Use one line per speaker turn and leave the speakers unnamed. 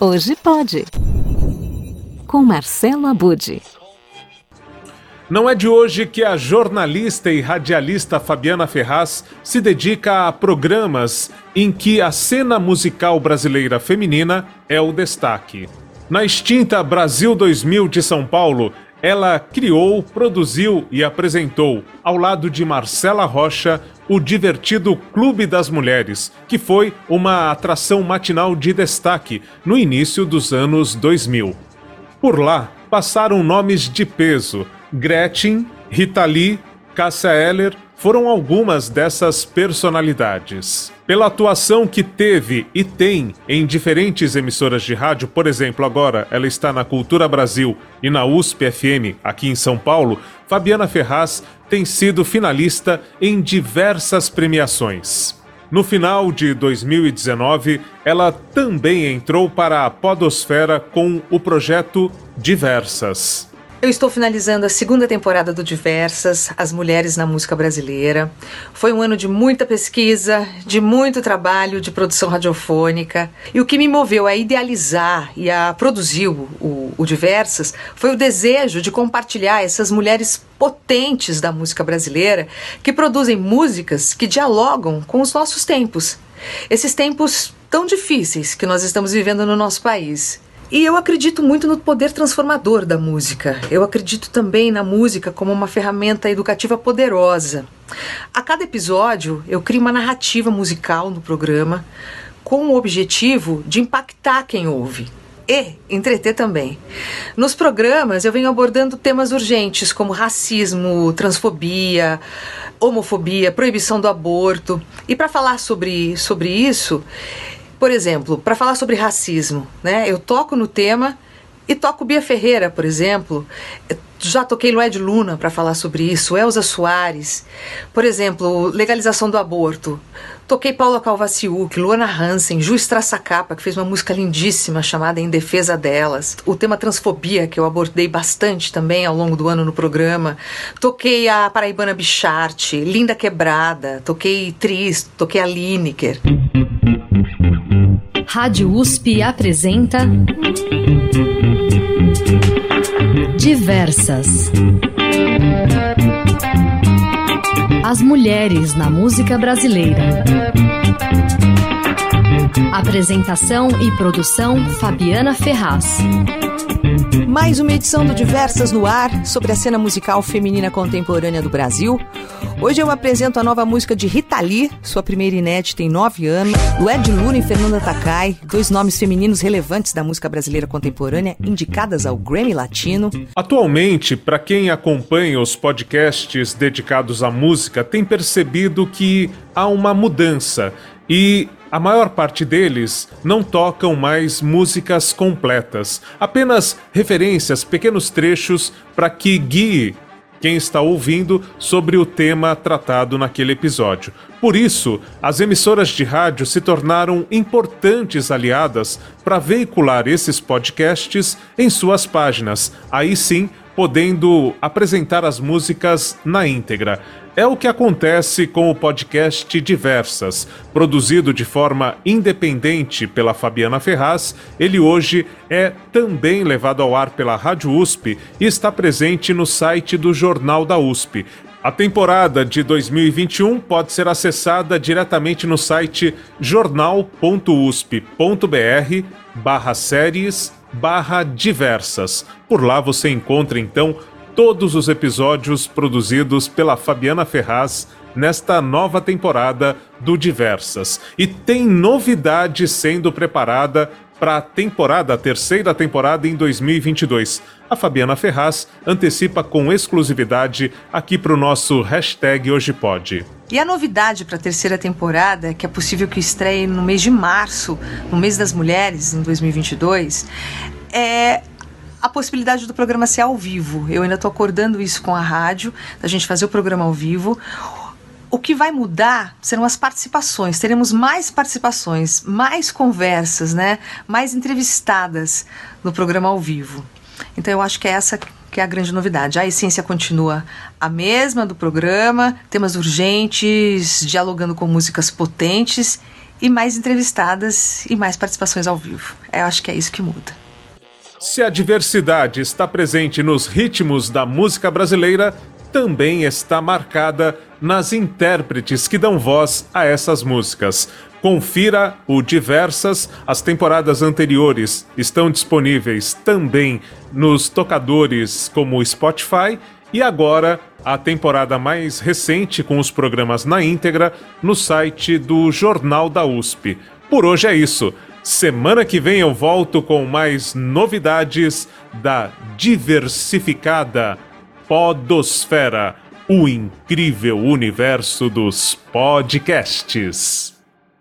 Hoje pode. Com Marcelo Abude.
Não é de hoje que a jornalista e radialista Fabiana Ferraz se dedica a programas em que a cena musical brasileira feminina é o destaque. Na extinta Brasil 2000 de São Paulo, ela criou, produziu e apresentou, ao lado de Marcela Rocha, o divertido Clube das Mulheres, que foi uma atração matinal de destaque no início dos anos 2000. Por lá passaram nomes de peso: Gretchen, Rita Lee, Cássia Eller foram algumas dessas personalidades. Pela atuação que teve e tem em diferentes emissoras de rádio, por exemplo, agora ela está na Cultura Brasil e na USP FM, aqui em São Paulo, Fabiana Ferraz tem sido finalista em diversas premiações. No final de 2019, ela também entrou para a Podosfera com o projeto Diversas.
Eu estou finalizando a segunda temporada do Diversas, As Mulheres na Música Brasileira. Foi um ano de muita pesquisa, de muito trabalho de produção radiofônica. E o que me moveu a idealizar e a produzir o, o, Diversas foi o desejo de compartilhar essas mulheres potentes da música brasileira que produzem músicas que dialogam com os nossos tempos. Esses tempos tão difíceis que nós estamos vivendo no nosso país. E eu acredito muito no poder transformador da música. Eu acredito também na música como uma ferramenta educativa poderosa. A cada episódio, eu crio uma narrativa musical no programa com o objetivo de impactar quem ouve e entreter também. Nos programas, eu venho abordando temas urgentes como racismo, transfobia, homofobia, proibição do aborto. E para falar sobre, sobre isso, por exemplo, para falar sobre racismo, né? Eu toco no tema e toco Bia Ferreira, por exemplo. Já toquei Lued Luna para falar sobre isso, Elza Soares. Por exemplo, legalização do aborto. Toquei Paula Calvaciuc, Luana Hansen, Ju Strassacapa, que fez uma música lindíssima chamada Em Defesa Delas. O tema transfobia, que eu abordei bastante também ao longo do ano no programa. Toquei a Paraibana Bicharte, Linda Quebrada, toquei Tris, toquei a Lineker.
Rádio USP apresenta Diversas. As mulheres na música brasileira. Apresentação e produção Fabiana Ferraz.
Mais uma edição do Diversas no Ar sobre a cena musical feminina contemporânea do Brasil. Hoje eu apresento a nova música de Rita Lee, sua primeira inédita em nove anos, do Ed Luna e Fernanda Takai, dois nomes femininos relevantes da música brasileira contemporânea, indicadas ao Grammy Latino.
Atualmente, para quem acompanha os podcasts dedicados à música, tem percebido que há uma mudança. E a maior parte deles não tocam mais músicas completas, apenas referências, pequenos trechos para que guie quem está ouvindo sobre o tema tratado naquele episódio. Por isso, as emissoras de rádio se tornaram importantes aliadas para veicular esses podcasts em suas páginas, aí sim podendo apresentar as músicas na íntegra. É o que acontece com o podcast Diversas, produzido de forma independente pela Fabiana Ferraz. Ele hoje é também levado ao ar pela Rádio USP e está presente no site do Jornal da USP. A temporada de 2021 pode ser acessada diretamente no site jornal.usp.br barra séries barra diversas. Por lá você encontra então todos os episódios produzidos pela Fabiana Ferraz nesta nova temporada do Diversas. E tem novidade sendo preparada para a temporada, a terceira temporada em 2022. A Fabiana Ferraz antecipa com exclusividade aqui para o nosso hashtag Hoje Pode.
E a novidade para a terceira temporada, que é possível que estreie no mês de março, no mês das mulheres, em 2022, é a possibilidade do programa ser ao vivo. Eu ainda estou acordando isso com a rádio, da gente fazer o programa ao vivo. O que vai mudar serão as participações. Teremos mais participações, mais conversas, né? Mais entrevistadas no programa ao vivo. Então eu acho que é essa que é a grande novidade. A essência continua a mesma do programa, temas urgentes, dialogando com músicas potentes e mais entrevistadas e mais participações ao vivo. Eu acho que é isso que muda.
Se a diversidade está presente nos ritmos da música brasileira, também está marcada nas intérpretes que dão voz a essas músicas. Confira o Diversas, as temporadas anteriores estão disponíveis também nos tocadores como Spotify e agora a temporada mais recente com os programas na íntegra no site do Jornal da USP. Por hoje é isso. Semana que vem eu volto com mais novidades da diversificada Podosfera, o incrível universo dos podcasts.